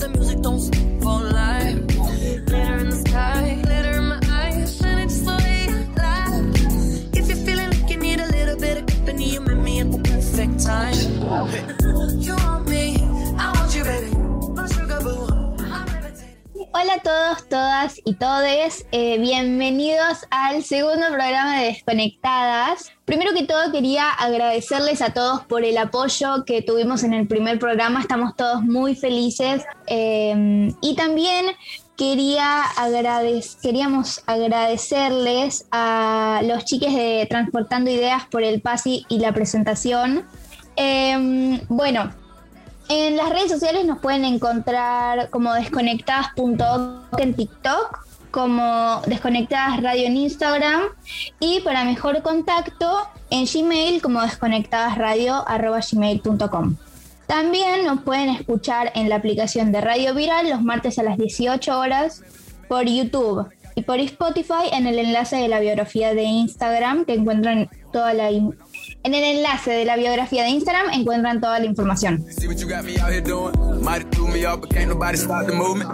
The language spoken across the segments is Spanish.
the music, don't Hola a todos, todas y todes. Eh, bienvenidos al segundo programa de Desconectadas. Primero que todo quería agradecerles a todos por el apoyo que tuvimos en el primer programa. Estamos todos muy felices. Eh, y también quería queríamos agradecerles a los chiques de Transportando Ideas por el pase y la presentación. Eh, bueno, en las redes sociales nos pueden encontrar como desconectadas.org en TikTok, como desconectadas radio en Instagram y para mejor contacto en Gmail como desconectadasradio.gmail.com. También nos pueden escuchar en la aplicación de Radio Viral los martes a las 18 horas por YouTube y por Spotify en el enlace de la biografía de Instagram que encuentran toda la in- en el enlace de la biografía de Instagram encuentran toda la información. See what you got me out here doing? Might have threw me off, but can't nobody stop the movement.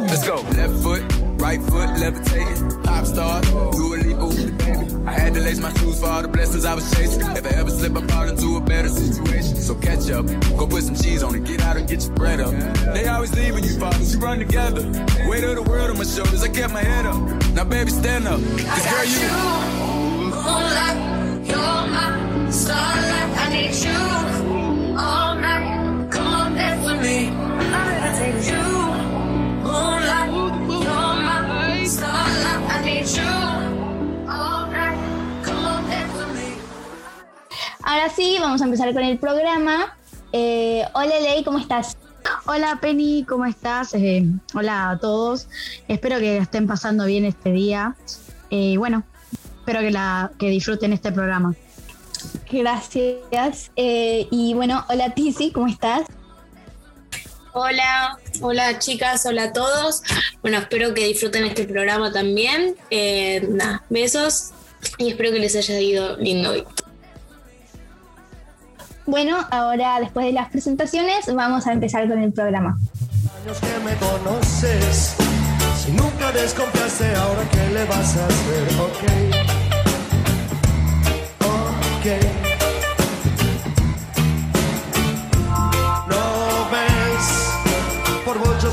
Let's go. Left foot, right foot, levitating. Pop star, do a leap with the baby. I had to lace my shoes for all the blessings I was chasing. If I ever slip, I fall into a better situation. So catch up, go put some cheese on it, get out and get your bread up. They always leave when you fall, but you run together. Weight of the world on my shoulders, I kept my head up. Now baby, stand up. Cause girl, you. Moonlight, you're my starlight. I need you all night. Come on, dance with me. I take you. Moonlight, you're my starlight. I need you all night. Come on, dance with me. Ahora sí, vamos a empezar con el programa. Eh, hola Ley, ¿cómo estás? Hola Penny, ¿cómo estás? Eh, hola a todos. Espero que estén pasando bien este día. Eh, Y bueno, espero que, la, que disfruten este programa. Gracias. Eh, y bueno, hola Tizi, ¿cómo estás? Hola, hola chicas, hola a todos. Bueno, espero que disfruten este programa también. Eh, nada, besos y espero que les haya ido lindo hoy. Bueno, ahora después de las presentaciones vamos a empezar con el programa. años que me conoces. Si nunca desconfiaste, ahora qué le vas a hacer, ok.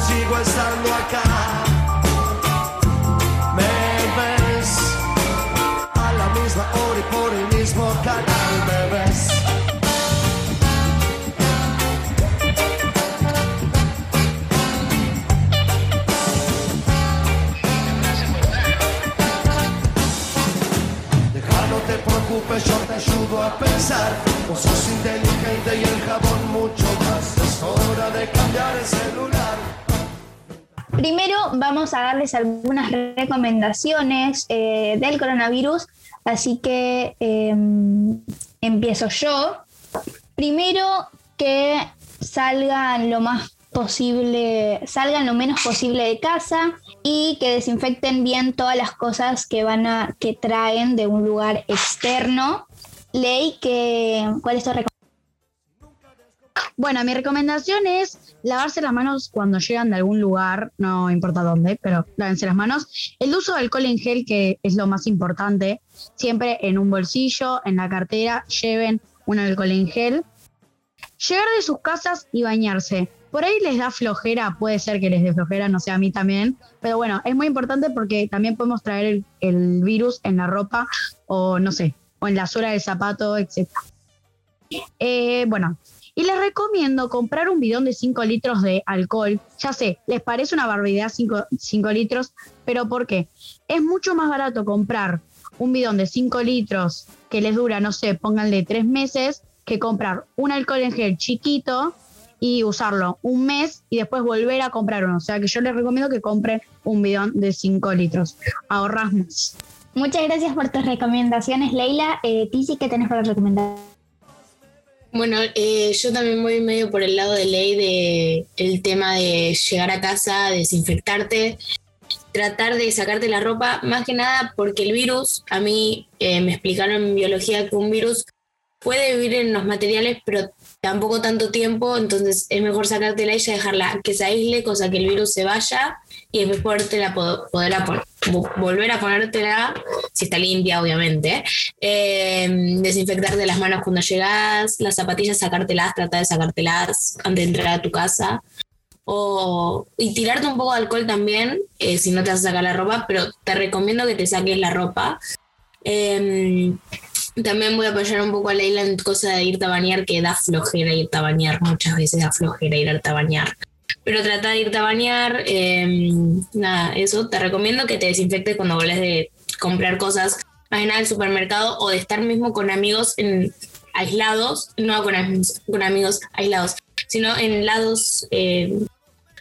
Sigo estando acá. Me ves a la misma hora y por el mismo canal, me ves. Deja, no te preocupes, yo te ayudo a pensar. Vos sos inteligente y el jabón mucho más. Es hora de cambiar el celular. Primero vamos a darles algunas recomendaciones eh, del coronavirus, así que eh, empiezo yo. Primero que salgan lo más posible, salgan lo menos posible de casa y que desinfecten bien todas las cosas que van a, que traen de un lugar externo. Ley, que, ¿cuál es tu recomendación? Bueno, mi recomendación es lavarse las manos cuando llegan de algún lugar, no importa dónde, pero lávense las manos. El uso de alcohol en gel, que es lo más importante, siempre en un bolsillo, en la cartera, lleven un alcohol en gel. Llegar de sus casas y bañarse. Por ahí les da flojera, puede ser que les dé flojera, no sé, a mí también. Pero bueno, es muy importante porque también podemos traer el, el virus en la ropa o no sé, o en la suela del zapato, etc. Eh, bueno, y les recomiendo comprar un bidón de 5 litros de alcohol. Ya sé, les parece una barbaridad 5 litros, pero ¿por qué? Es mucho más barato comprar un bidón de 5 litros que les dura, no sé, pónganle 3 meses, que comprar un alcohol en gel chiquito y usarlo un mes y después volver a comprar uno. O sea que yo les recomiendo que compren un bidón de 5 litros. Ahorras más. Muchas gracias por tus recomendaciones, Leila. Eh, Tizi, ¿qué tenés para recomendar? Bueno, eh, yo también voy medio por el lado de ley de el tema de llegar a casa, desinfectarte, tratar de sacarte la ropa, más que nada porque el virus, a mí eh, me explicaron en biología que un virus puede vivir en los materiales, pero tampoco tanto tiempo, entonces es mejor sacártela y dejarla que se aísle, cosa que el virus se vaya y después podértela, volver a ponértela, si está limpia, obviamente. Eh, desinfectarte las manos cuando llegas, las zapatillas sacártelas, trata de sacártelas antes de entrar a tu casa. O, y tirarte un poco de alcohol también, eh, si no te vas a sacar la ropa, pero te recomiendo que te saques la ropa. Eh, también voy a apoyar un poco a Leila en cosa de irte a bañar, que da flojera irte a bañar, muchas veces da flojera irte a bañar. Pero trata de irte a bañar, em, nada, eso, te recomiendo que te desinfectes cuando vuelves de comprar cosas, más en al supermercado o de estar mismo con amigos en, aislados, no con, con amigos aislados, sino en lados em,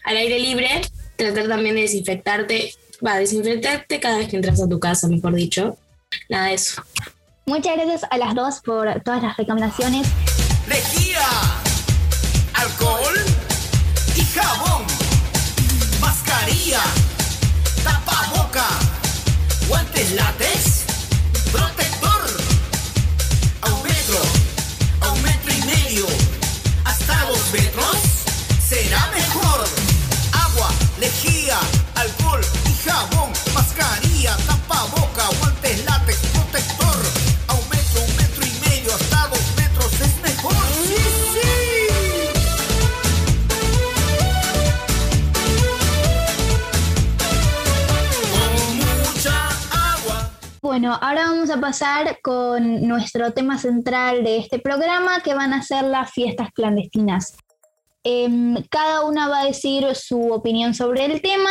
al aire libre, tratar también de desinfectarte, va, desinfectarte cada vez que entras a tu casa, mejor dicho. Nada de eso. Muchas gracias a las dos por todas las recomendaciones. Guantes látex, pasar con nuestro tema central de este programa, que van a ser las fiestas clandestinas. Em, cada una va a decir su opinión sobre el tema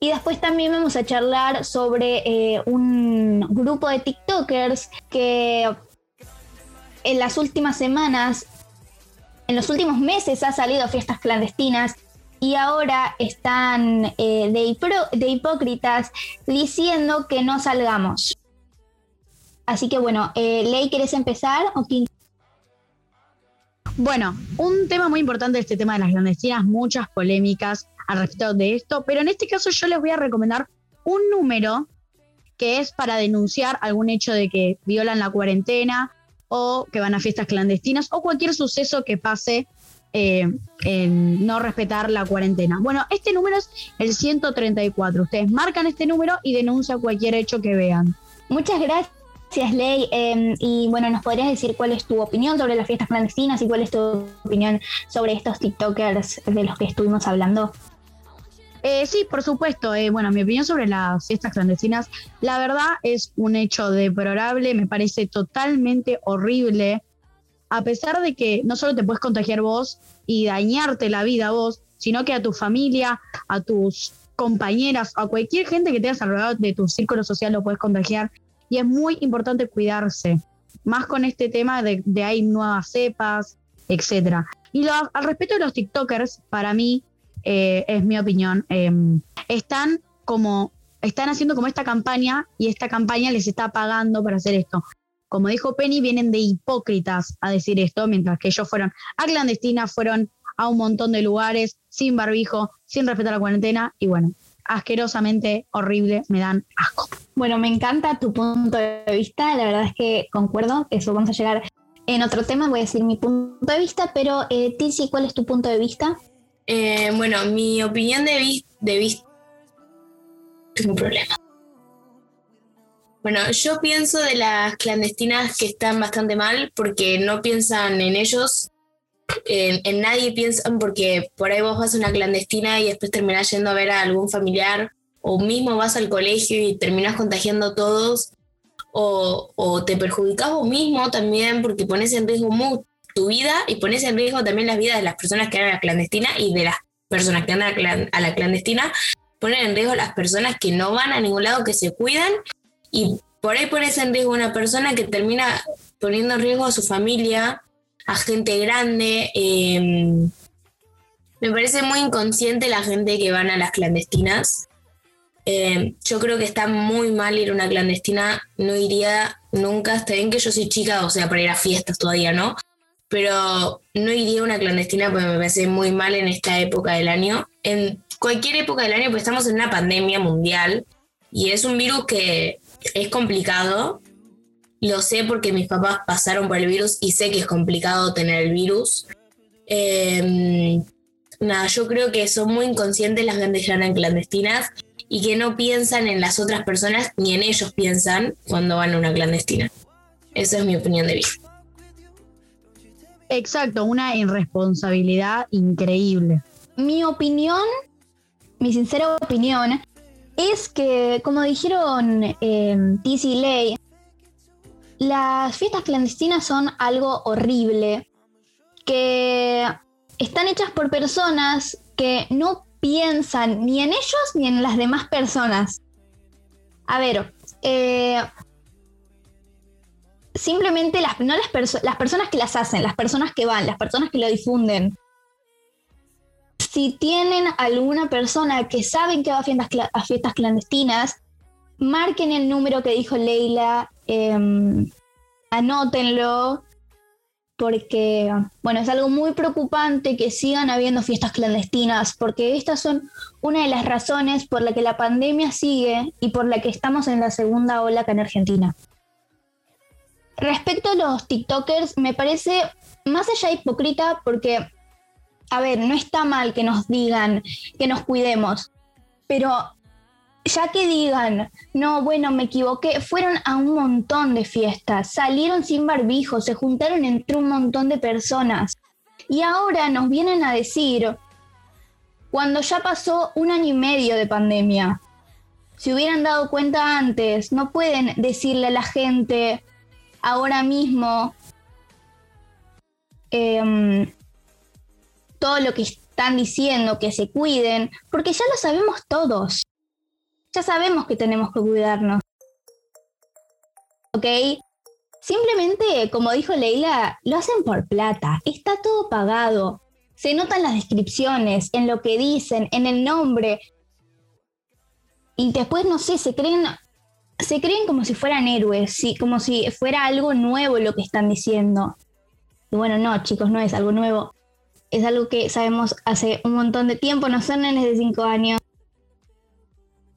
y después también vamos a charlar sobre eh, un grupo de TikTokers que en las últimas semanas, en los últimos meses ha salido fiestas clandestinas y ahora están eh, de hipócritas diciendo que no salgamos. Así que bueno, eh, Ley, ¿querés empezar o Bueno, un tema muy importante este tema de las clandestinas, muchas polémicas al respecto de esto, pero en este caso yo les voy a recomendar un número que es para denunciar algún hecho de que violan la cuarentena o que van a fiestas clandestinas o cualquier suceso que pase eh, en no respetar la cuarentena. Bueno, este número es el 134. Ustedes marcan este número y denuncian cualquier hecho que vean. Muchas gracias. Gracias, Ley. Em, y bueno, ¿nos podrías decir cuál es tu opinión sobre las fiestas clandestinas y cuál es tu opinión sobre estos TikTokers de los que estuvimos hablando? Eh, sí, por supuesto. Eh, bueno, mi opinión sobre las fiestas clandestinas, la verdad es un hecho deplorable, me parece totalmente horrible. A pesar de que no solo te puedes contagiar vos y dañarte la vida vos, sino que a tu familia, a tus compañeras, a cualquier gente que tengas alrededor de tu círculo social lo puedes contagiar y es muy importante cuidarse, más con este tema de, de hay nuevas cepas, etcétera. Y al respecto de los TikTokers, para mí, eh, es mi opinión, em, están como, están haciendo como esta campaña y esta campaña les está pagando para hacer esto. Como dijo Penny, vienen de hipócritas a decir esto, mientras que ellos fueron a clandestina, fueron a un montón de lugares sin barbijo, sin respetar la cuarentena y bueno, asquerosamente horrible, me dan asco. Bueno, me encanta tu punto de vista, la verdad es que concuerdo, eso vamos a llegar en otro tema, voy a decir mi punto de vista, pero eh, Tizi, ¿cuál es tu punto de vista? Eh, bueno, mi opinión de, de vista... Tengo un problema. Bueno, yo pienso de las clandestinas que están bastante mal porque no piensan en ellos, en, nadie piensan porque por ahí vos vas a una clandestina y después terminás yendo a ver a algún familiar o mismo vas al colegio y terminas contagiando a todos o, o te perjudicas vos mismo también porque pones en riesgo tu vida y pones en riesgo también las vidas de las personas que van a la clandestina y de las personas que andan a la clandestina, ponen en riesgo las personas que no van a ningún lado, que se cuidan y por ahí pones en riesgo una persona que termina poniendo en riesgo a su familia a gente grande. Em, me parece muy inconsciente la gente que van a las clandestinas. Em, yo creo que está muy mal ir a una clandestina. No iría nunca. Está bien que yo soy chica, o sea, para ir a fiestas todavía, ¿no? Pero no iría a una clandestina porque me parece muy mal en esta época del año. En cualquier época del año, pues estamos en una pandemia mundial y es un virus que es complicado lo sé porque mis papás pasaron por el virus y sé que es complicado tener el virus. Em, nada, yo creo que son muy inconscientes las grandes llanas clandestinas y que no piensan en las otras personas ni en ellos piensan cuando van a una clandestina. Esa es mi opinión de vida. Exacto, una irresponsabilidad increíble. Mi opinión, mi sincera opinión, es que, como dijeron eh, Tiz y Ley, las fiestas clandestinas son algo horrible, que están hechas por personas que no piensan ni en ellos ni en las demás personas. A ver, eh, simplemente las, no las, las personas que las hacen, las personas que van, las personas que lo difunden. Si tienen alguna persona que saben que va a a fiestas clandestinas, marquen el número que dijo Leila, em, anótenlo, porque, bueno, es algo muy preocupante que sigan habiendo fiestas clandestinas, porque estas son una de las razones por la que la pandemia sigue y por la que estamos en la segunda ola acá en Argentina. Respecto a los TikTokers, me parece más allá hipócrita porque, a ver, no está mal que nos digan que nos cuidemos, pero ya que digan, no, bueno, me equivoqué, fueron a un montón de fiestas, salieron sin barbijo, se juntaron entre un montón de personas. Y ahora nos vienen a decir, cuando ya pasó un año y medio de pandemia, si hubieran dado cuenta antes, no pueden decirle a la gente ahora mismo em, todo lo que están diciendo, que se cuiden, porque ya lo sabemos todos ya sabemos que tenemos que cuidarnos. ¿Ok? Simplemente, como dijo Leila, lo hacen por plata. Está todo pagado. Se notan las descripciones, en lo que dicen, en el nombre. Y después, no sé, se creen, se creen como si fueran héroes, como si fuera algo nuevo lo que están diciendo. Y bueno, no, chicos, no es algo nuevo. Es algo que sabemos hace un montón de tiempo, no son nenes de 5 años.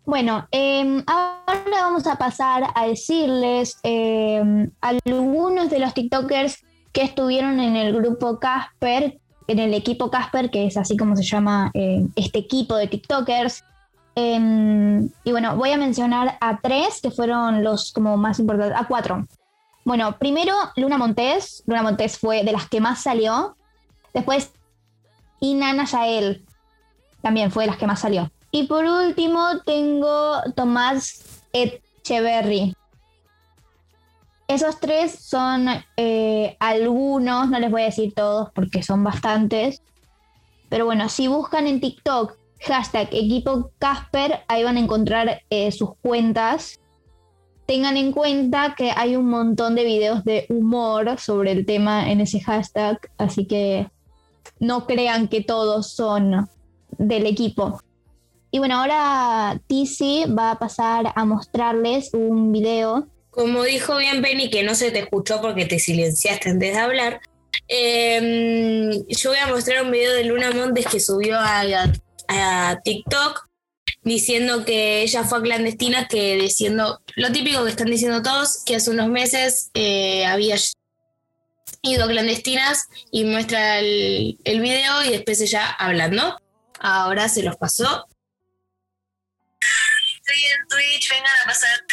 Bueno, em, ahora vamos a pasar a decirles em, algunos de los TikTokers que estuvieron en el grupo Casper, en el equipo Casper, que es así como se llama em, este equipo de TikTokers. y bueno, voy a mencionar a tres que fueron los como más importantes, a cuatro. Bueno, primero Luna Montes. Luna Montes fue de las que más salió. Después Inana Yael. También fue de las que más salió. Y por último tengo Tomás Echeverry. Esos tres son eh, algunos, no les voy a decir todos porque son bastantes. Pero bueno, si buscan en TikTok hashtag equipo Casper, ahí van a encontrar eh, sus cuentas. Tengan en cuenta que hay un montón de videos de humor sobre el tema en ese hashtag, así que no crean que todos son del equipo. Y bueno, ahora Tizi va a pasar a mostrarles un video. Como dijo bien Penny, que no se te escuchó porque te silenciaste antes de hablar, em, yo voy a mostrar un video de Luna Montes que subió a, TikTok diciendo que ella fue a clandestina, que diciendo lo típico que están diciendo todos, que hace unos meses eh, había ido a clandestinas y muestra el, el video y después ella hablando. Ahora se los pasó estoy en Twitch, vengan a pasar.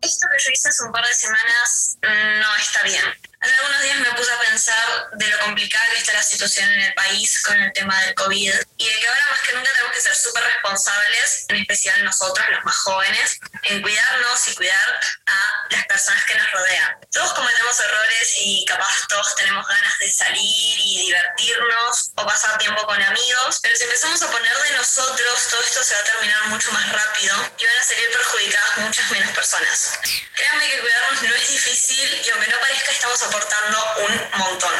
Esto que yo hice hace un par de semanas no está bien. Hace algunos días me puse a pensar de lo complicada que está la situación en el país con el tema del COVID y de que ahora más que nunca tenemos que ser súper responsables, en especial nosotros, los más jóvenes, en cuidarnos y cuidar a las personas que nos rodean. Todos cometemos errores y capaz todos tenemos ganas de salir y divertirnos o pasar tiempo con amigos, pero si empezamos a poner de nosotros, todo esto se va a terminar mucho más rápido y van a salir perjudicadas muchas menos personas. Créanme que cuidarnos no es difícil y aunque no parezca estamos aportando un montón.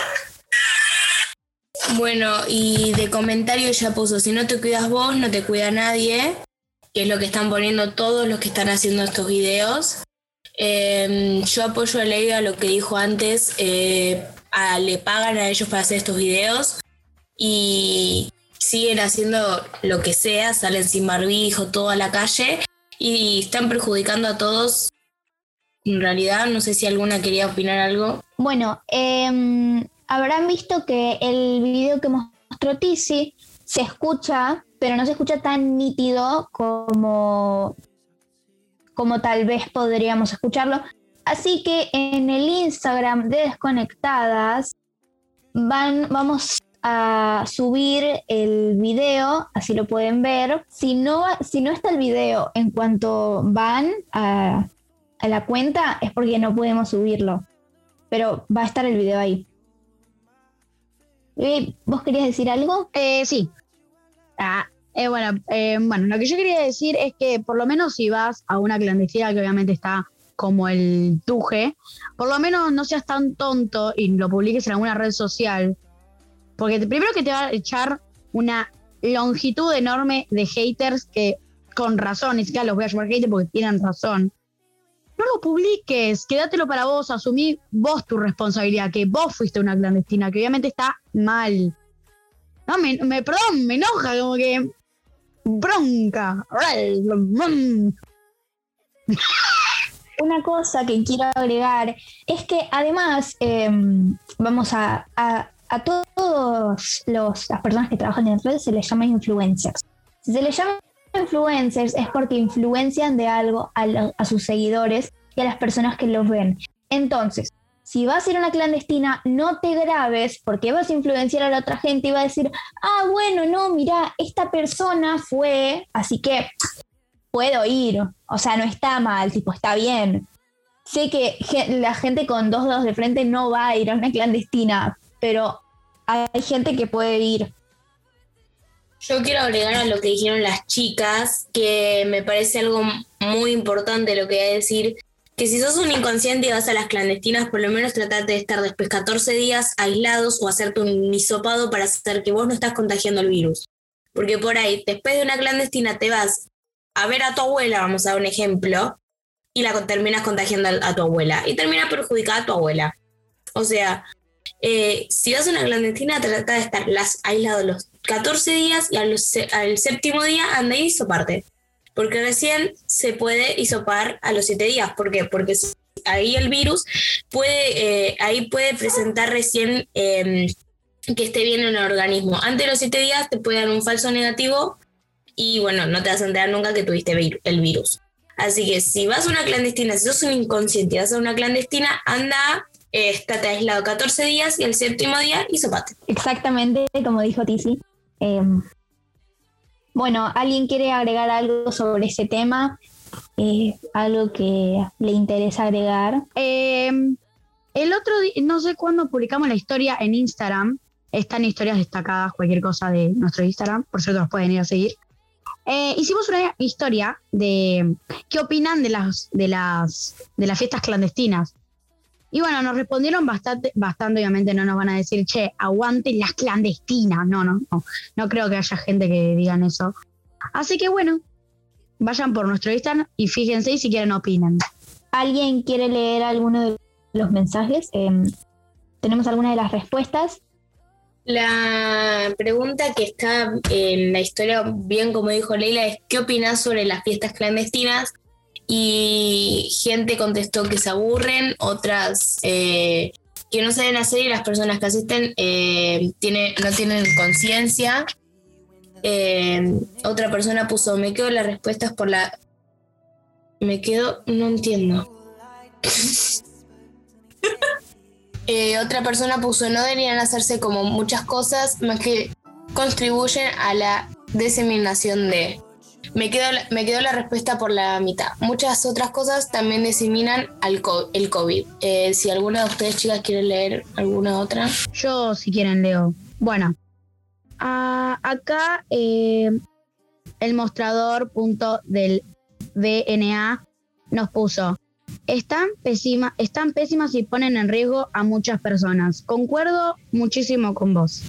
Bueno, y de comentario ya puso, si no te cuidas vos, no te cuida nadie, que es lo que están poniendo todos los que están haciendo estos videos. Em, yo apoyo a a lo que dijo antes, eh, le pagan a ellos para hacer estos videos y siguen haciendo lo que sea, salen sin barbijo, todo a la calle y están perjudicando a todos En realidad, no sé si alguna quería opinar algo. Bueno, em, habrán visto que el video que mostró Tizi se escucha, pero no se escucha tan nítido como, como tal vez podríamos escucharlo. Así que en el Instagram de Desconectadas van, vamos a subir el video, así lo pueden ver. Si no, si no está el video en cuanto van a, a la cuenta, es porque no podemos subirlo. Pero va a estar el video ahí. Eh, ¿Vos querías decir algo? Eh, sí. Ah, eh, bueno, eh, bueno, lo que yo quería decir es que por lo menos si vas a una clandestina que obviamente está como el tuje, por lo menos no seas tan tonto y lo publiques en alguna red social. Porque primero que te va a echar una longitud enorme de haters que con razón, ni siquiera los voy a llamar haters porque tienen razón. No lo publiques, quédatelo para vos, asumí vos tu responsabilidad, que vos fuiste una clandestina, que obviamente está mal. No, me, me- perdón, me enoja, como que bronca. Una cosa que quiero agregar es que además em, vamos a, a, a todos los, las personas que trabajan en redes se les llama influencers. Si se les llama influencers es porque influencian de algo a sus seguidores y a las personas que los ven. Entonces, si vas a ir a una clandestina, no te grabes porque vas a influenciar a la otra gente y va a decir, ah, bueno, no, mira, esta persona fue, así que puedo ir. O sea, no está mal, tipo, está bien. Sé que la gente con dos dedos de frente no va a ir a una clandestina, pero hay gente que puede ir. Yo quiero agregar a lo que dijeron las chicas, que me parece algo muy importante lo que voy a decir, que si sos un inconsciente y vas a las clandestinas, por lo menos tratate de estar después 14 días aislados o hacerte un hisopado para hacer que vos no estás contagiando el virus. Porque por ahí, después de una clandestina, te vas a ver a tu abuela, vamos a dar un ejemplo, y la terminas contagiando a, tu abuela, y termina perjudicada a tu abuela. O sea, eh, si vas a una clandestina, trata de estar las, aislado los 14 días y al, séptimo día anda y hisoparte. Porque recién se puede hisopar a los 7 días. ¿Por qué? Porque ahí el virus puede, eh, ahí puede presentar recién eh, que esté bien en el organismo. Antes de los 7 días te puede dar un falso negativo y bueno, no te vas a enterar nunca que tuviste el virus. Así que si vas a una clandestina, si sos un inconsciente y vas a una clandestina, anda, eh, aislado 14 días y el séptimo día hisopate. Exactamente como dijo Tizi. Em, bueno, ¿alguien quiere agregar algo sobre ese tema? Eh, algo que le interesa agregar. Eh, el otro día, no sé cuándo publicamos la historia en Instagram. Están historias destacadas, cualquier cosa de nuestro Instagram, por cierto, los pueden ir a seguir. Eh, hicimos una historia de qué opinan de las, de las, de las fiestas clandestinas. Y bueno, nos respondieron bastante, bastante, obviamente no nos van a decir, che, aguanten las clandestinas. No, no, no. No creo que haya gente que digan eso. Así que bueno, vayan por nuestro Instagram y fíjense y si quieren opinen. ¿Alguien quiere leer alguno de los mensajes? Em, ¿Tenemos alguna de las respuestas? La pregunta que está en la historia, bien como dijo Leila, es ¿qué opinas sobre las fiestas clandestinas? Y gente contestó que se aburren, otras eh, que no saben hacer y las personas que asisten eh, no tienen conciencia. Eh, otra persona puso, me quedo las respuestas por la... Me quedo, no entiendo. Eh, otra persona puso, no deberían hacerse como muchas cosas más que contribuyen a la diseminación de... Me quedo, la- me quedo la respuesta por la mitad. Muchas otras cosas también diseminan al co- el COVID. Eh, si alguna de ustedes chicas quiere leer alguna otra. Yo, si quieren, leo. Bueno, ah, acá eh, el mostrador punto del DNA nos puso. Están, pésima, están pésimas y ponen en riesgo a muchas personas. Concuerdo muchísimo con vos.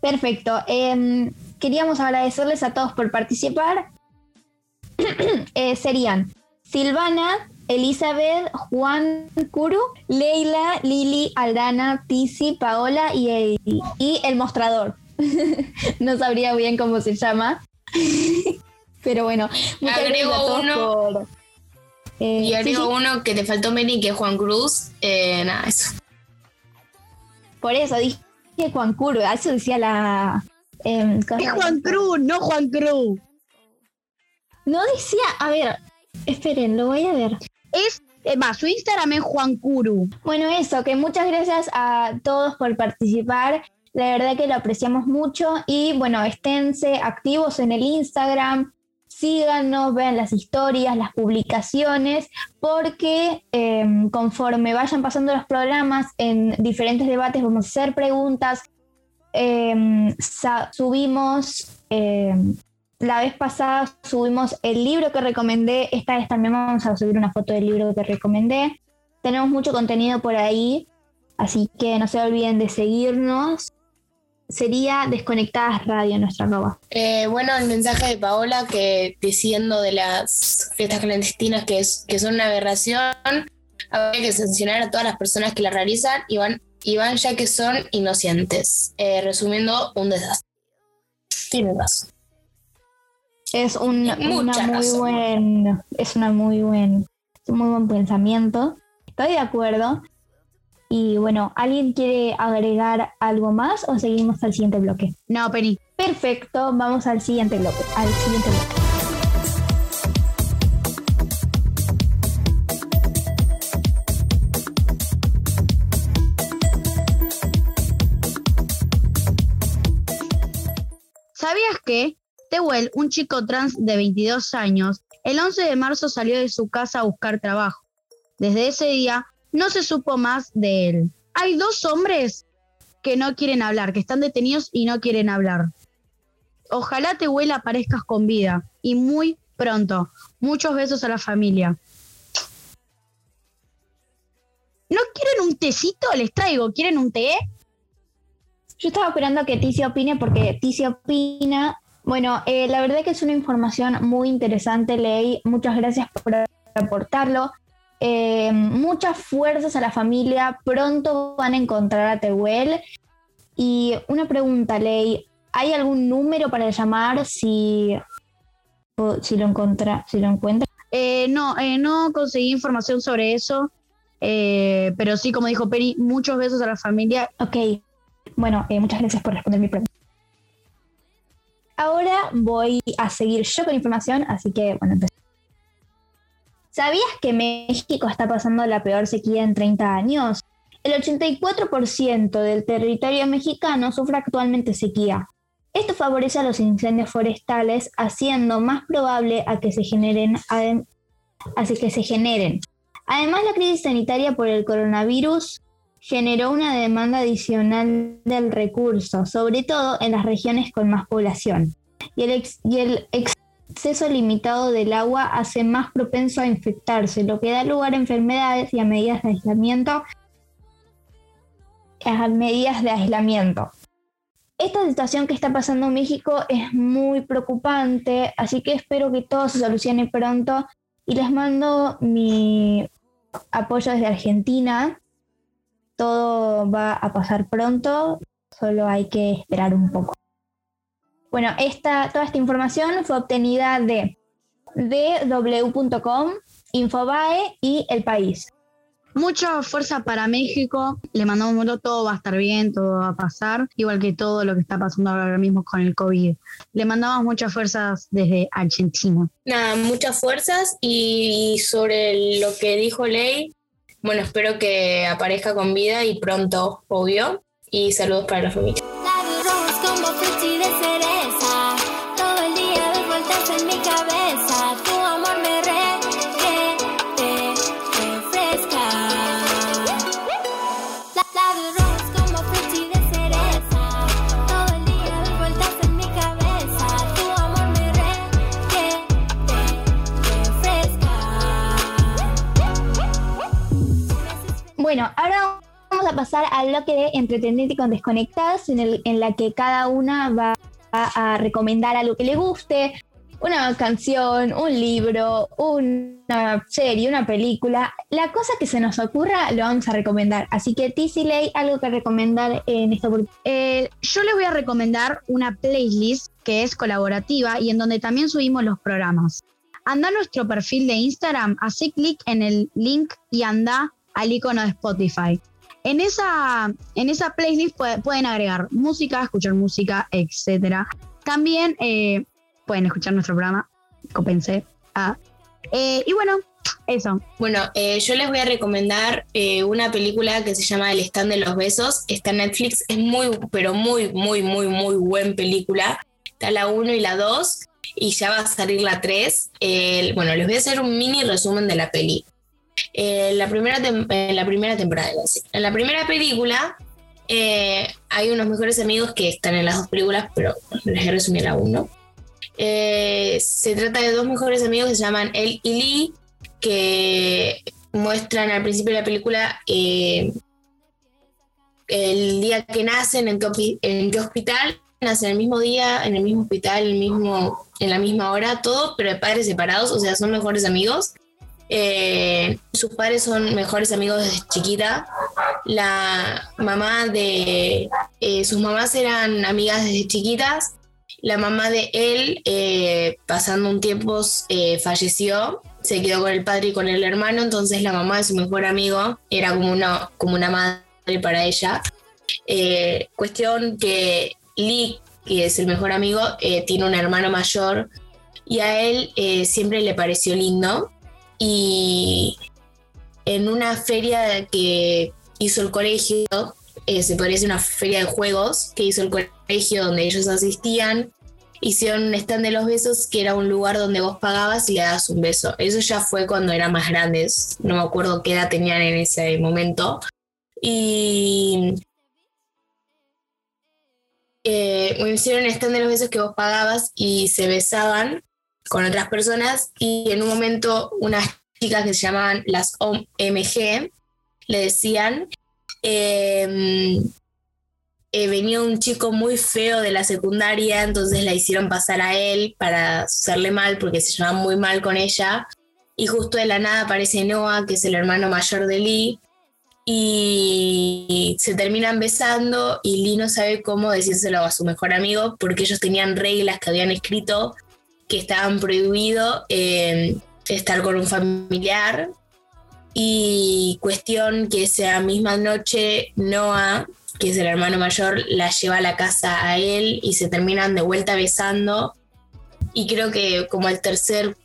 Perfecto. Em, queríamos agradecerles a todos por participar. Eh, serían Silvana, Elizabeth, Juan Curu, Leila, Lili, Aldana, Tizi, Paola y, y el mostrador. no sabría bien cómo se llama. Pero bueno, muchas Agrego gracias a todos uno. por. Eh, Y agrego sí, uno que te faltó, Meli, que es Juan Cruz. Eh, nada, eso. por eso dije Juan Curvo, eso decía la... em, Es Juan Cruz, no Juan Cruz. No decía, a ver, esperen, lo voy a ver. Es, eh, va, su Instagram es Juan Curu. Bueno, eso, que muchas gracias a todos por participar. La verdad que lo apreciamos mucho y bueno, esténse activos en el Instagram, síganos, vean las historias, las publicaciones, porque eh, conforme vayan pasando los programas en diferentes debates vamos a hacer preguntas. Sa- subimos, eh, la vez pasada subimos el libro que recomendé, esta vez también vamos a subir una foto del libro que recomendé. Tenemos mucho contenido por ahí, así que no se olviden de seguirnos. Sería Desconectadas Radio nuestra arroba. Eh, bueno, el mensaje de Paola que diciendo de las fiestas clandestinas que, que son una aberración, habría que sancionar a todas las personas que la realizan y van, y van ya que son inocentes. Eh, resumiendo, un desastre. Tiene razón. Es un, una muy razón. buen, es una muy buen, es un muy buen pensamiento. Estoy de acuerdo. Y bueno, ¿alguien quiere agregar algo más o seguimos al siguiente bloque? No, Penny. Perfecto, vamos al siguiente bloque. Al siguiente bloque. ¿Sabías que Tehuel, un chico trans de 22 años, el 11 de marzo salió de su casa a buscar trabajo? Desde ese día no se supo más de él. Hay dos hombres que no quieren hablar, que están detenidos y no quieren hablar. Ojalá Tehuel aparezcas con vida y muy pronto. Muchos besos a la familia. ¿No quieren un tecito? Les traigo. ¿Quieren un té? Yo estaba esperando a que Ticia opine porque Ticia opina. Bueno, eh, la verdad que es una información muy interesante, Ley. Muchas gracias por aportarlo. Eh, muchas fuerzas a la familia. Pronto van a encontrar a Tehuel. Y una pregunta, Ley. ¿Hay algún número para llamar si, si lo encuentra, si lo encuentra? Eh, no, eh, no conseguí información sobre eso. eh, pero sí, como dijo Penny, muchos besos a la familia. Ok. Bueno, eh, muchas gracias por responder mi pregunta. Ahora voy a seguir yo con información, así que bueno, empecé. ¿Sabías que México está pasando la peor sequía en 30 años? El 84% del territorio mexicano sufre actualmente sequía. Esto favorece a los incendios forestales, haciendo más probable a se generen, que se generen. Además, la crisis sanitaria por el coronavirus generó una demanda adicional del recurso, sobre todo en las regiones con más población. Y el, exceso limitado del agua hace más propenso a infectarse, lo que da lugar a enfermedades y a medidas de aislamiento. A medidas de aislamiento. Esta situación que está pasando en México es muy preocupante, así que espero que todo se solucione pronto y les mando mi apoyo desde Argentina todo va a pasar pronto, solo hay que esperar un poco. Bueno, esta, toda esta información fue obtenida de dw.com, Infobae y El País. Mucha fuerza para México. Le mandamos mucho, todo va a estar bien, todo va a pasar, igual que todo lo que está pasando ahora mismo con el COVID. Le mandamos muchas fuerzas desde Argentina. Nada, muchas fuerzas y sobre lo que dijo Ley, bueno, espero que aparezca con vida y pronto, obvio. Y saludos para la familia. Bueno, ahora vamos a pasar al bloque de entretenerte con desconectadas, en, el, en la que cada una va a, recomendar algo que le guste, una canción, un libro, una serie, una película. La cosa que se nos ocurra lo vamos a recomendar. Así que Tizi Ley, algo que recomendar en esta. Eh, yo les voy a recomendar una playlist que es colaborativa y en donde también subimos los programas. anda a nuestro perfil de Instagram, hace clic en el link y anda al icono de Spotify. En esa, en esa playlist puede- pueden agregar música, escuchar música, etc. También eh, pueden escuchar nuestro programa, Copense. Ah. Eh, y bueno, eso. Bueno, eh, yo les voy a recomendar una película que se llama El stand de los besos. Está en Netflix. Es muy, pero muy, muy, muy, muy buena película. Está la 1 y la 2 y ya va a salir la 3. Eh, bueno, les voy a hacer un mini resumen de la peli. Eh, la, primera tem- eh, la primera temporada. En la primera película eh, hay unos mejores amigos que están en las dos películas, pero les resumir la 1. Eh, se trata de dos mejores amigos que se llaman él y Lee, que muestran al principio de la película eh, el día que nacen, en qué, en qué hospital, nacen el mismo día, en el mismo hospital, el mismo, en la misma hora, todo, pero de padres separados, o sea, son mejores amigos. Eh, sus padres son mejores amigos desde chiquita. La mamá de eh, sus mamás eran amigas desde chiquitas. La mamá de él, eh, pasando un tiempo, eh, falleció. Se quedó con el padre y con el hermano. Entonces la mamá de su mejor amigo era como una, como una madre para ella. Eh, cuestión que Lee, que es el mejor amigo, eh, tiene un hermano mayor y a él siempre le pareció lindo. Y en una feria que hizo el colegio, eh, se decir una feria de juegos que hizo el colegio donde ellos asistían, hicieron un stand de los besos que era un lugar donde vos pagabas y le dabas un beso. Eso ya fue cuando eran más grandes, no me acuerdo qué edad tenían en ese momento. Y eh, bueno, hicieron un stand de los besos que vos pagabas y se besaban con otras personas y en un momento unas chicas que se llamaban las OMG le decían eh, eh, venía un chico muy feo de la secundaria, entonces la hicieron pasar a él para hacerle mal porque se llevaban muy mal con ella. Y justo de la nada aparece Noah, que es el hermano mayor de Lee, y se terminan besando y Lee no sabe cómo decírselo a su mejor amigo porque ellos tenían reglas que habían escrito que estaban prohibido eh, estar con un familiar. Y cuestión que esa misma noche Noah, que es el hermano mayor, la lleva a la casa a él y se terminan de vuelta besando. Y creo que como el tercer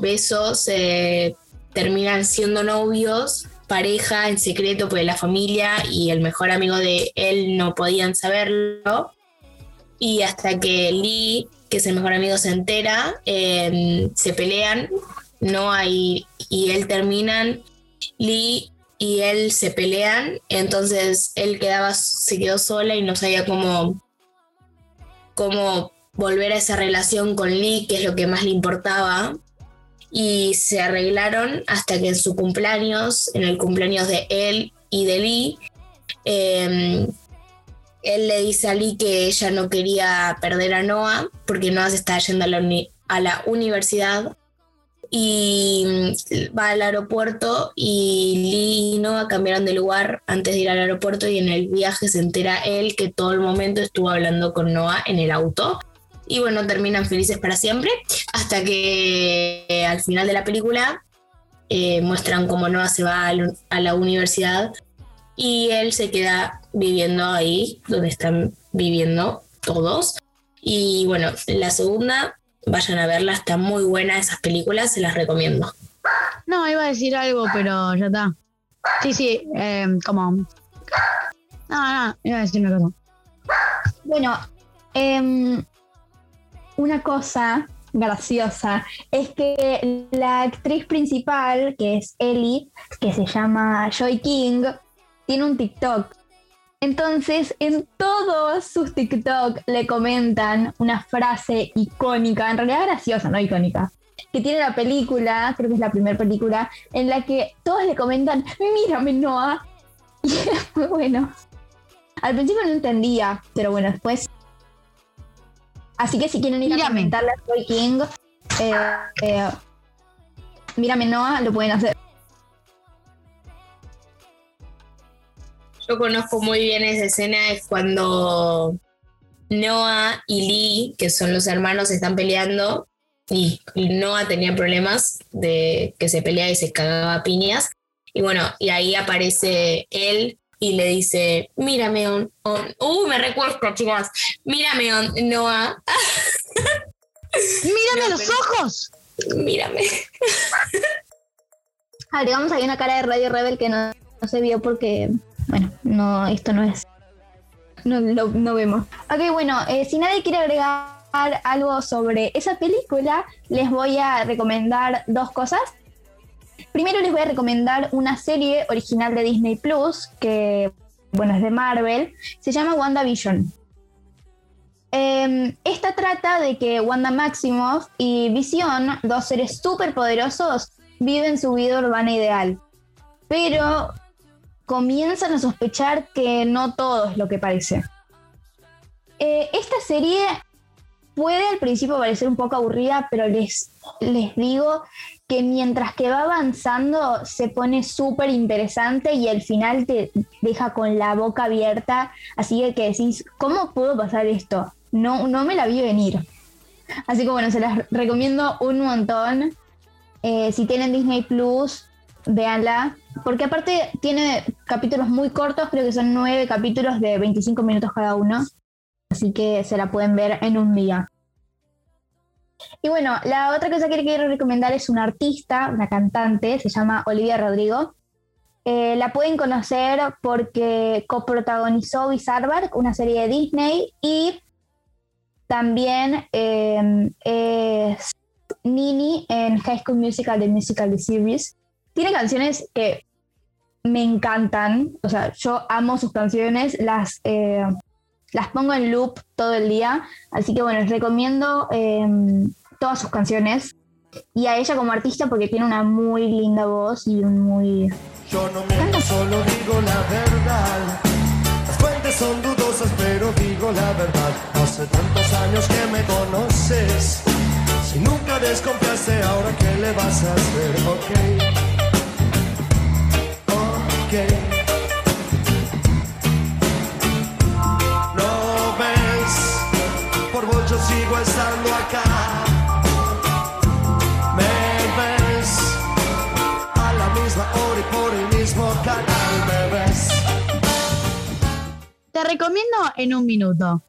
beso se terminan siendo novios, pareja en secreto porque la familia y el mejor amigo de él no podían saberlo. Y hasta que Lee, que es el mejor amigo, se entera, eh, se pelean, Noah y, y él terminan, Lee y él se pelean, entonces él quedaba, se quedó sola y no sabía cómo, cómo volver a esa relación con Lee, que es lo que más le importaba. Y se arreglaron hasta que en su cumpleaños, en el cumpleaños de él y de Lee, eh, él le dice a Lee que ella no quería perder a Noah porque Noah se estaba yendo a la, universidad. Y mm, va al aeropuerto y Lee y Noah cambiaron de lugar antes de ir al aeropuerto y en el viaje se entera él que todo el momento estuvo hablando con Noah en el auto. Y bueno, terminan felices para siempre hasta que eh, al final de la película eh, muestran cómo Noah se va a la universidad y él se queda viviendo ahí donde están viviendo todos. Y bueno, la segunda, vayan a verla, está muy buena esas películas, se las recomiendo. No, iba a decir algo, pero ya está. Sí, sí, eh, como. No, no, iba a decir una cosa. Bueno, em, una cosa graciosa es que la actriz principal, que es Ellie, que se llama Joy King, tiene un TikTok. Entonces, en todos sus TikTok le comentan una frase icónica, en realidad graciosa, no icónica, que tiene la película, creo que es la primera película, en la que todos le comentan, mírame Noah. Y es muy bueno. Al principio no entendía, pero bueno, después. Así que si quieren ir a comentarle a Joy King, eh, eh, mírame Noah, lo pueden hacer. Yo conozco muy bien esa escena, es cuando Noah y Lee, que son los hermanos, están peleando y Noah tenía problemas de que se peleaba y se cagaba a piñas. Y bueno, y ahí aparece él y le dice, mírame, on, on- uh, me recuerdo, chicas, mírame, on, Noah, ¡Mírame No, los pero- ojos! mírame. Agregamos ahí una cara de Radio Rebel que no, no se vio porque, bueno, no, esto no es. No, lo- no vemos. Ok, bueno, eh, si nadie quiere agregar algo sobre esa película, les voy a recomendar dos cosas. Primero les voy a recomendar una serie original de Disney Plus, que, bueno, es de Marvel, se llama WandaVision. Eh, esta trata de que Wanda Maximoff y Vision, dos seres súper poderosos, viven su vida urbana ideal. Pero comienzan a sospechar que no todo es lo que parece. Eh, esta serie puede al principio parecer un poco aburrida, pero les, les digo que mientras que va avanzando se pone súper interesante y al final te deja con la boca abierta, así que, decís, ¿cómo pudo pasar esto? No, no me la vi venir. Así que bueno, se las recomiendo un montón. Eh, si tienen Disney Plus, véanla. Porque aparte tiene capítulos muy cortos, creo que son nueve capítulos de 25 minutos cada uno. Así que se la pueden ver en un día. Y bueno, la otra cosa que quiero recomendar es una artista, una cantante, se llama Olivia Rodrigo. Eh, la pueden conocer porque coprotagonizó Bizarre una serie de Disney, y también eh, es Nini en High School Musical, The Musical, The Series. Tiene canciones que me encantan, o sea, yo amo sus canciones, las, eh, las pongo en loop todo el día, así que bueno, les recomiendo eh, todas sus canciones y a ella como artista porque tiene una muy linda voz y un muy... Yo no miento, solo digo la verdad. Las fuentes son dudosas, pero digo la verdad. Hace tantos años que me conoces. Si nunca desconfiaste, ahora qué le vas a hacer, ok. Ok. No ves, por mucho sigo estando acá. Me ves a la misma hora y por el mismo canal me ves. Te recomiendo en un minuto.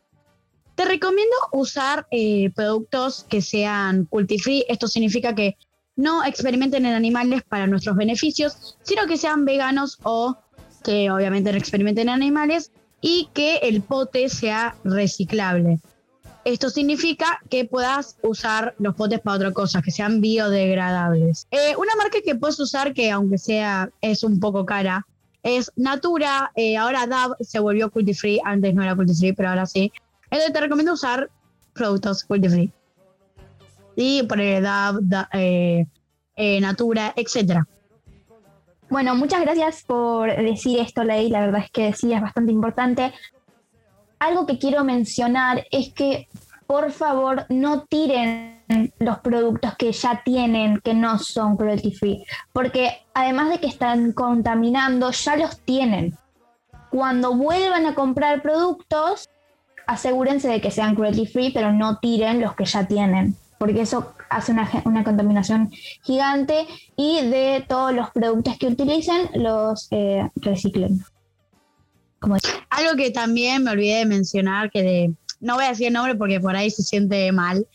Te recomiendo usar eh, productos que sean cruelty free. Esto significa que no experimenten en animales para nuestros beneficios, sino que sean veganos o que obviamente no experimenten en animales y que el pote sea reciclable. Esto significa que puedas usar los potes para otra cosa, que sean biodegradables. Eh, una marca que puedes usar que aunque sea es un poco cara es Natura. eh, ahora DAB se volvió cruelty free. Antes no era cruelty free, pero ahora sí. Te recomiendo usar productos cruelty free. Poner DAB, da- eh, eh, Natura, etcétera. Bueno, muchas gracias por decir esto, Ley. La verdad es que sí, es bastante importante. Algo que quiero mencionar es que, por favor, no tiren los productos que ya tienen que no son cruelty free, porque además de que están contaminando, ya los tienen. Cuando vuelvan a comprar productos, asegúrense de que sean cruelty free, pero no tiren los que ya tienen, porque eso hace una, una contaminación gigante y de todos los productos que utilicen los eh, reciclen. Algo que también me olvidé de mencionar, que no voy a decir el nombre porque por ahí se siente mal.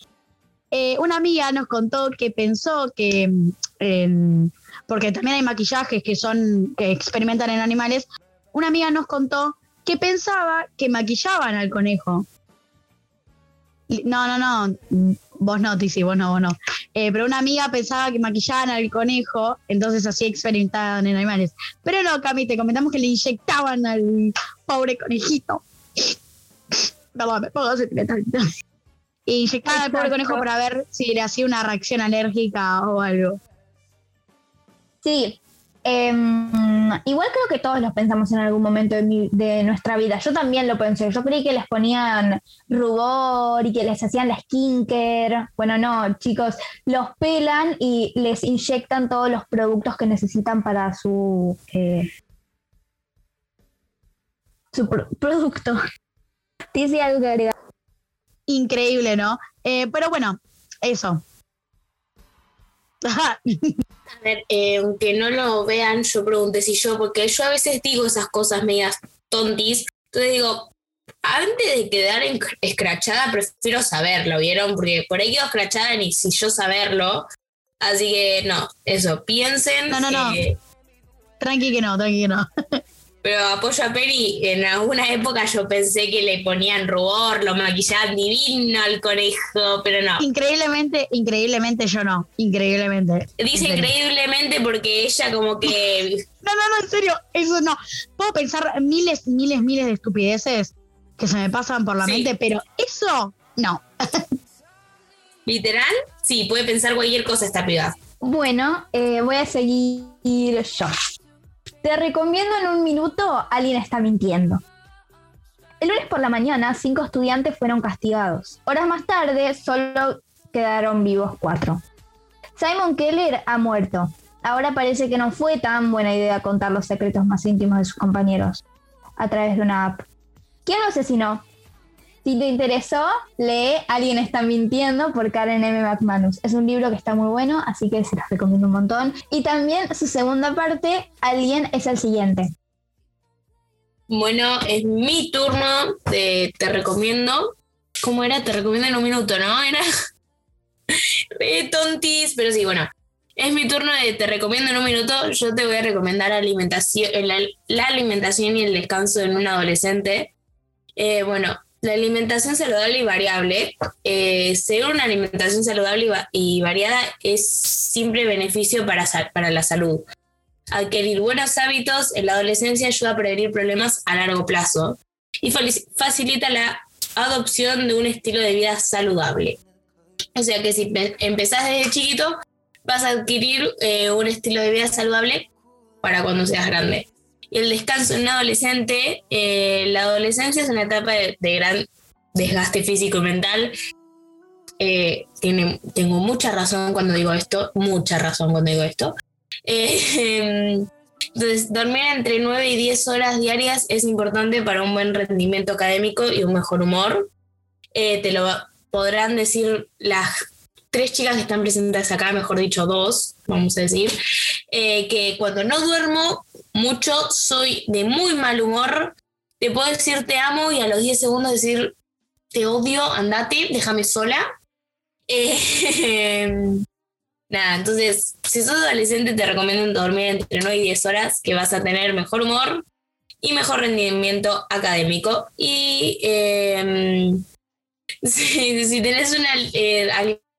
Eh, una amiga nos contó que pensó que, mm, porque también hay maquillajes que son, que experimentan en animales, una amiga nos contó que pensaba que maquillaban al conejo. No, no, no, vos no, Tizi, vos no, vos no. Eh, pero una amiga pensaba que maquillaban al conejo, entonces así experimentaban en animales. Pero no, Cami, te comentamos que le inyectaban al pobre conejito. Perdón, me pongo sentimental. Inyectaban al pobre conejo para ver si le hacía una reacción alérgica o algo. Sí, em, igual creo que todos los pensamos en algún momento de, nuestra vida. Yo también lo pensé. Yo creí que les ponían rubor y que les hacían la skincare. Bueno, no, chicos, los pelan y les inyectan todos los productos que necesitan para su, eh, su pro- producto. ¿Tienes algo que agregar? Increíble, ¿no? Eh, pero bueno, eso. A ver, eh, aunque no lo vean, yo pregunté si yo, porque yo a veces digo esas cosas medias tontis. Entonces digo, antes de quedar escrachada, prefiero saberlo, ¿vieron? Porque por ahí quedo escrachada ni si yo saberlo. Así que no, eso, piensen. No, no, no. eh, Tranqui que no, tranqui que no. pero apoyo a Peri, en alguna época yo pensé que le ponían rubor, lo maquillaban divino al conejo, pero no. Increíblemente, increíblemente yo no. Increíblemente. Dice increíblemente porque ella como que No, no, no, en serio, eso no. Puedo pensar miles, miles, miles de estupideces que se me pasan por la Sí. mente, pero eso no. literal, sí, puede pensar cualquier cosa esta piba. Bueno, eh, voy a seguir yo. Te recomiendo en un minuto, alguien está mintiendo. El lunes por la mañana, cinco estudiantes fueron castigados. Horas más tarde, solo quedaron vivos cuatro. Simon Keller ha muerto. Ahora parece que no fue tan buena idea contar los secretos más íntimos de sus compañeros a través de una app. ¿Quién lo asesinó? Si te interesó, lee Alguien está mintiendo por Karen M. McManus. Es un libro que está muy bueno, así que se los recomiendo un montón. Y también su segunda parte, Alguien es el siguiente. Bueno, es mi turno, de- te recomiendo. ¿Cómo era? Te recomiendo en un minuto, ¿no? Era re tontis, pero sí, bueno. Es mi turno de te recomiendo en un minuto. Yo te voy a recomendar alimentación, la, la alimentación y el descanso en un adolescente. Eh, bueno, la alimentación saludable y variable. Eh, según una alimentación saludable y, va- y variada es siempre beneficio para, la salud. Adquirir buenos hábitos en la adolescencia ayuda a prevenir problemas a largo plazo y facilita la adopción de un estilo de vida saludable. O sea que si pe- empezás desde chiquito, vas a adquirir eh, un estilo de vida saludable para cuando seas grande. Y el descanso en un adolescente, eh, la adolescencia es una etapa de, gran desgaste físico y mental. Eh, tiene, tengo mucha razón cuando digo esto, mucha razón cuando digo esto. Eh, entonces, dormir entre 9 y 10 horas diarias es importante para un buen rendimiento académico y un mejor humor. Te lo podrán decir las tres chicas que están presentes acá, mejor dicho, dos, vamos a decir, eh, que cuando no duermo mucho soy de muy mal humor. Te puedo decir te amo y a los 10 segundos decir te odio, andate, déjame sola. Eh, Nada, entonces, si sos adolescente, te recomiendo dormir entre 9 y 10 horas, que vas a tener mejor humor y mejor rendimiento académico. Y eh, si, si tenés una eh,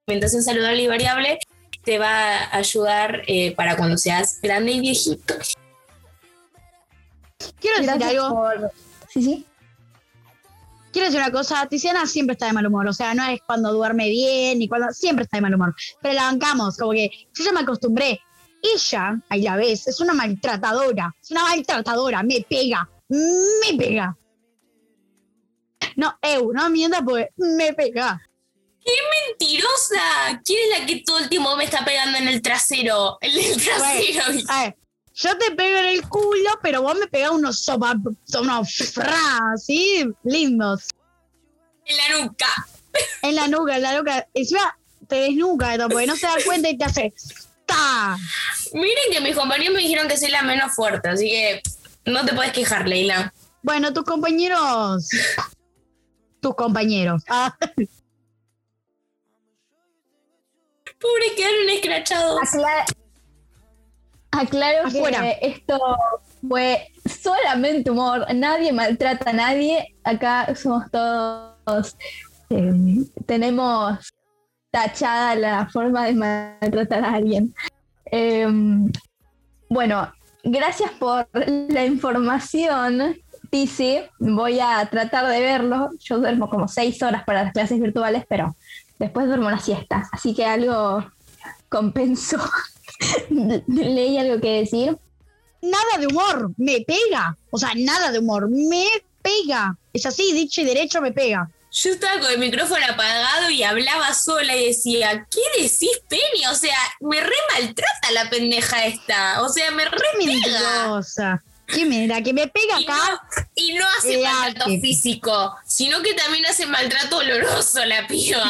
alimentación saludable y variable, te va a ayudar eh, para cuando seas grande y viejito. Quiero decir Gracias algo. por... Sí, sí. Quiero decir una cosa, Tiziana siempre está de mal humor, o sea, no es cuando duerme bien ni cuando siempre está de mal humor, pero la bancamos, como que yo ya me acostumbré. Ella, ahí la ves, es una maltratadora, es una maltratadora, me pega, me pega. No, Eu, no mientas porque me pega. ¡Mentirosa! ¿Quién es la que todo el tiempo me está pegando en el trasero? En el trasero. A ver, yo te pego en el culo, pero vos me pegás unos sopa, unos fra, así, lindos. En la nuca. En la nuca, en la nuca. Encima te desnuca, porque no se da cuenta y te hace. ¡Ta! Miren que mis compañeros me dijeron que soy la menos fuerte, así que no te puedes quejar, Leila. Bueno, tus compañeros. Tus compañeros. Ah, Pobres quedaron escrachados. Acla- Aclaro Afuera. que esto fue solamente humor. Nadie maltrata a nadie. Acá somos todos. eh, tenemos tachada la forma de maltratar a alguien. Eh, bueno, gracias por la información, Tizi. Voy a tratar de verlo. Yo duermo como seis horas para las clases virtuales, pero después duermo una siesta. Así que algo compenso. ¿Leí algo que decir? nada de humor, me pega. O sea, nada de humor, me pega. Es así, dicho y derecho, me pega. Yo estaba con el micrófono apagado y hablaba sola y decía, ¿qué decís, Penny? O sea, me re maltrata la pendeja esta. O sea, me re pega. ¿Qué mira? Que me pega Y no, acá. y no hace Eh, maltrato que- físico, sino que también hace maltrato oloroso la piba.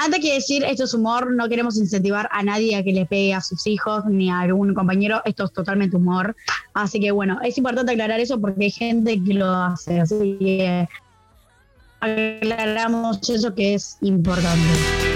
Antes que decir esto es humor, no queremos incentivar a nadie a que le pegue a sus hijos ni a algún compañero. Esto es totalmente humor. Así que bueno, es importante aclarar eso porque hay gente que lo hace. Así que aclaramos eso que es importante.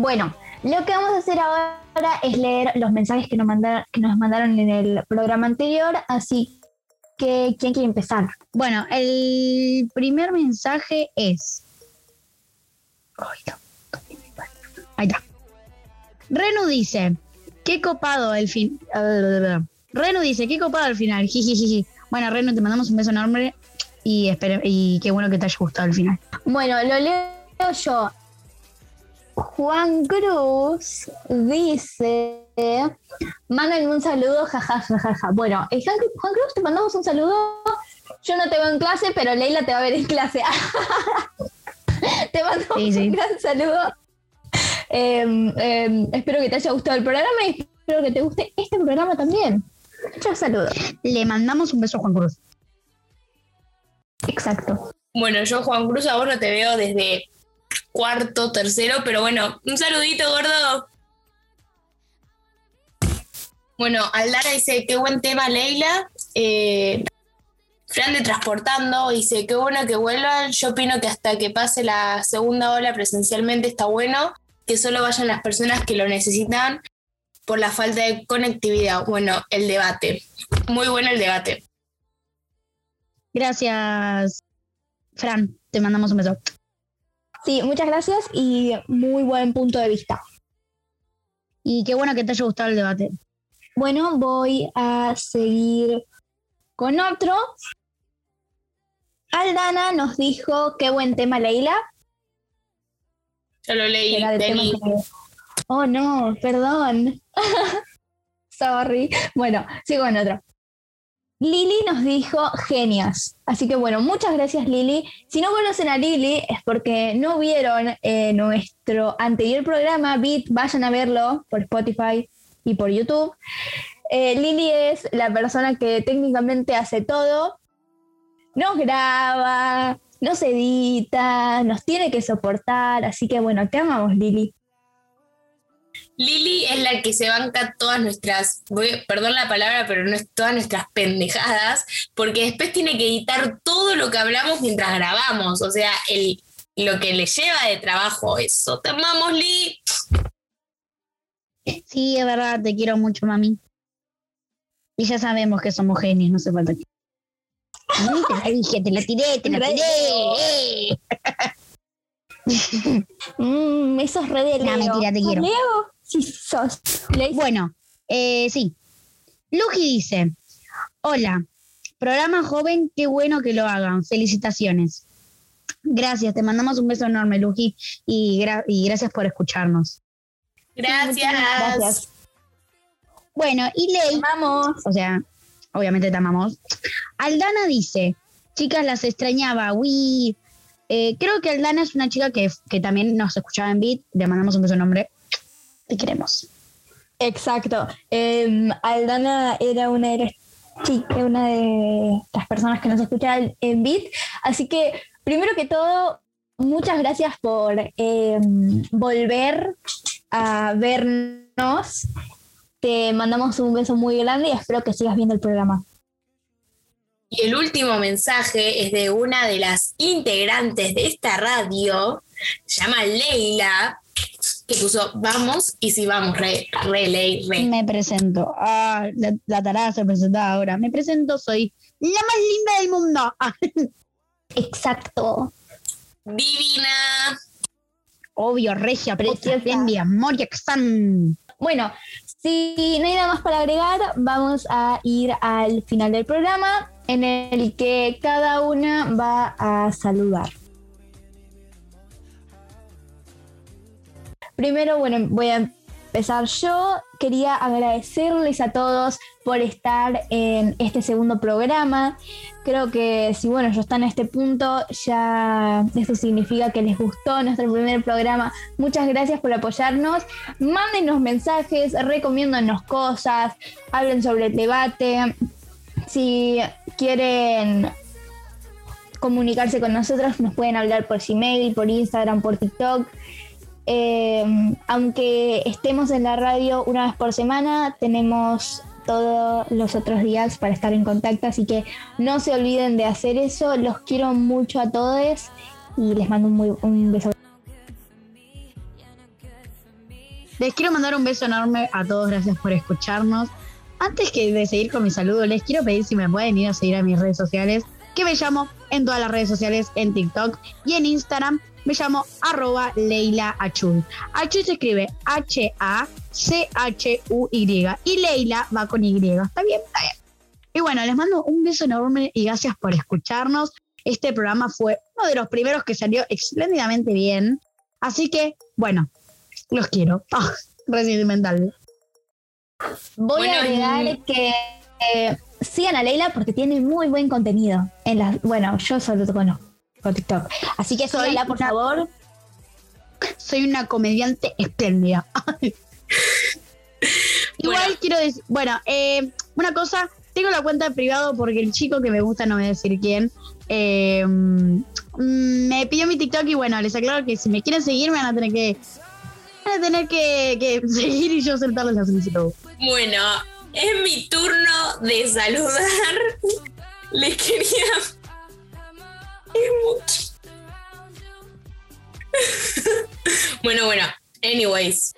Bueno, lo que vamos a hacer ahora es leer los mensajes que nos mandaron, que nos mandaron en el programa anterior, así que ¿quién quiere empezar? Bueno, el primer mensaje es. Ay, no. Ahí está. Renu dice: Qué copado el fin. Renu dice: Qué copado el final. Jijijiji. Bueno, Renu, te mandamos un beso enorme y, y qué bueno que te haya gustado el final. Bueno, lo leo yo. Juan Cruz dice, mándenme un saludo, jajajaja. Ja, ja, ja. Bueno, eh, Juan Cruz, te mandamos un saludo. Yo no te veo en clase, pero Leila te va a ver en clase. te mandamos Sí, sí. un gran saludo. Eh, eh, espero que te haya gustado el programa y espero que te guste este programa también. Muchos saludos. Le mandamos un beso a Juan Cruz. Exacto. Bueno, yo, Juan Cruz, a vos no te veo desde cuarto, tercero, pero bueno, un saludito, gordo. Bueno, Aldara dice, qué buen tema, Leila. Eh, Fran de Transportando dice, qué bueno que vuelvan. Yo opino que hasta que pase la segunda ola presencialmente está bueno, que solo vayan las personas que lo necesitan por la falta de conectividad. Bueno, el debate. Muy bueno el debate. Gracias, Fran. Te mandamos un beso. Sí, muchas gracias y muy buen punto de vista. Y qué bueno que te haya gustado el debate. Bueno, voy a seguir con otro. Aldana nos dijo qué buen tema, Leila. Yo lo leí, Era que- Oh, no, perdón. Sorry. Bueno, sigo con otro. Lili nos dijo genias. Así que bueno, muchas gracias Lili. Si no conocen a Lili es porque no vieron eh, nuestro anterior programa, Beat, vayan a verlo por Spotify y por YouTube. Eh, Lili es la persona que técnicamente hace todo. Nos graba, nos edita, nos tiene que soportar. Así que bueno, te amamos Lili. Lili es la que se banca todas nuestras, voy- perdón la palabra, pero no es todas nuestras pendejadas, porque después tiene que editar todo lo que hablamos mientras grabamos. O sea, el, lo que le lleva de trabajo eso. Te amamos, Li. Sí, es verdad, te quiero mucho, mami. Y ya sabemos que somos genios, no se falta que. Te la dije, te la tiré, te la tiré. Mm, eso es re de No, Leo. mentira, te ¿Sos quiero. Leo? Sí, sos. Leo. Bueno, eh, sí. Luji dice: Hola, programa joven, qué bueno que lo hagan. Felicitaciones. Gracias, te mandamos un beso enorme, Luji, y, gra- y gracias por escucharnos. Gracias. Gracias. Bueno, y Ley, Vamos. o sea, obviamente te amamos. Aldana dice, chicas, las extrañaba, uy. Eh, creo que Aldana es una chica que, que también nos escuchaba en Beat, le mandamos un beso nombre. Te queremos. Exacto. Eh, Aldana era una de las chicas, una de las personas que nos escuchaban en Beat. Así que, primero que todo, muchas gracias por eh, volver a vernos. Te mandamos un beso muy grande y espero que sigas viendo el programa. Y el último mensaje es de una de las integrantes de esta radio, se llama Leila, que puso vamos y si vamos, re, re, ley, re. Me presento. Ah, la, la tarada se presenta ahora. Me presento, soy la más linda del mundo. Ah, Exacto. Divina. obvio, regia, preciosa, espléndida, Moria Xan. Bueno, si no hay nada más para agregar, vamos a ir al final del programa en el que cada una va a saludar. Primero, bueno, voy a empezar yo. Quería agradecerles a todos por estar en este segundo programa. Creo que si bueno, ya están en este punto, ya eso significa que les gustó nuestro primer programa. Muchas gracias por apoyarnos. Mándenos mensajes, recomiéndonos cosas, hablen sobre el debate. Si quieren comunicarse con nosotros, nos pueden hablar por Gmail, por Instagram, por TikTok. Eh, aunque estemos en la radio una vez por semana, tenemos todos los otros días para estar en contacto, así que no se olviden de hacer eso. Los quiero mucho a todos y les mando un, muy, beso. Les quiero mandar un beso enorme a todos, gracias por escucharnos. Antes que de seguir con mi saludo, les quiero pedir si me pueden ir a seguir a mis redes sociales, que me llamo en todas las redes sociales, en TikTok y en Instagram, me llamo arroba Leila Achul. Achul se escribe H-A-C-H-U-Y y Leila va con Y. ¿Está bien? Está bien. Y bueno, les mando un beso enorme y gracias por escucharnos. Este programa fue uno de los primeros que salió espléndidamente bien. Así que, bueno, los quiero. Ah, re sentimental. Voy Bueno, a agregar que eh, sigan a Leila porque tiene muy buen contenido. En las, bueno, yo solo te conozco por TikTok. Así que Soy síganla, por una- favor. Soy una comediante espléndida. Igual Bueno. quiero decir, bueno, eh, una cosa, tengo la cuenta privada porque el chico que me gusta, no voy a decir quién, eh, mm, me pidió mi TikTok y bueno, les aclaro que si me quieren seguir me van a tener que, van a tener que, que seguir y yo aceptarles la solicitud. Bueno, es mi turno de saludar. Les quería. Bueno, bueno, anyways.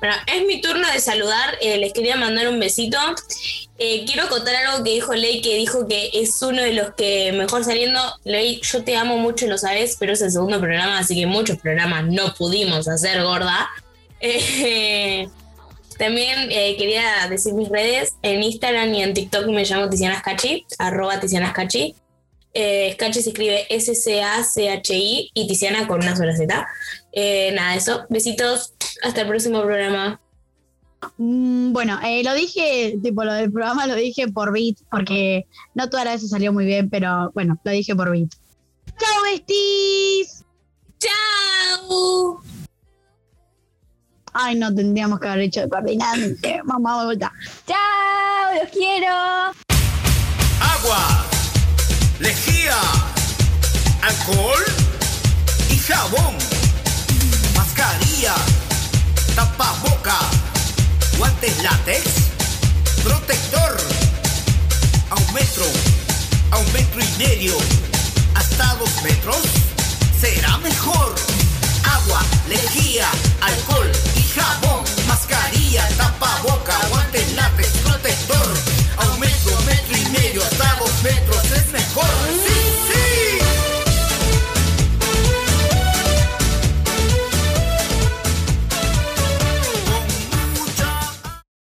Bueno, es mi turno de saludar. eh, les quería mandar un besito. Eh, quiero contar algo que dijo Ley, que dijo que es uno de los que mejor saliendo. Ley, yo te amo mucho, lo sabes, pero es el segundo programa, así que muchos programas no pudimos hacer, gorda. Eh, también quería decir mis redes. En Instagram y en TikTok me llamo Tiziana Scachi, arroba Tiziana Scachi. Eh, Scachi se escribe S-C-A-C-H-I y Tiziana con una sola Z. Eh, nada, eso. Besitos. Hasta el próximo programa. Mm, Bueno, eh, lo dije, tipo, lo del programa lo dije por beat, porque no todas las veces salió muy bien, pero bueno, lo dije por beat. ¡Chao, besties! ¡Chao! Ay, no, tendríamos que haber hecho de coordinante. Vamos a vuelta. ¡Chao! ¡Los quiero! agua, lejía, alcohol y jabón, mascarilla, tapaboca, guantes látex, protector, a un metro, a un metro y medio, hasta dos metros, será mejor. Agua, lejía, alcohol y jabón, mascarilla, tapaboca, guantes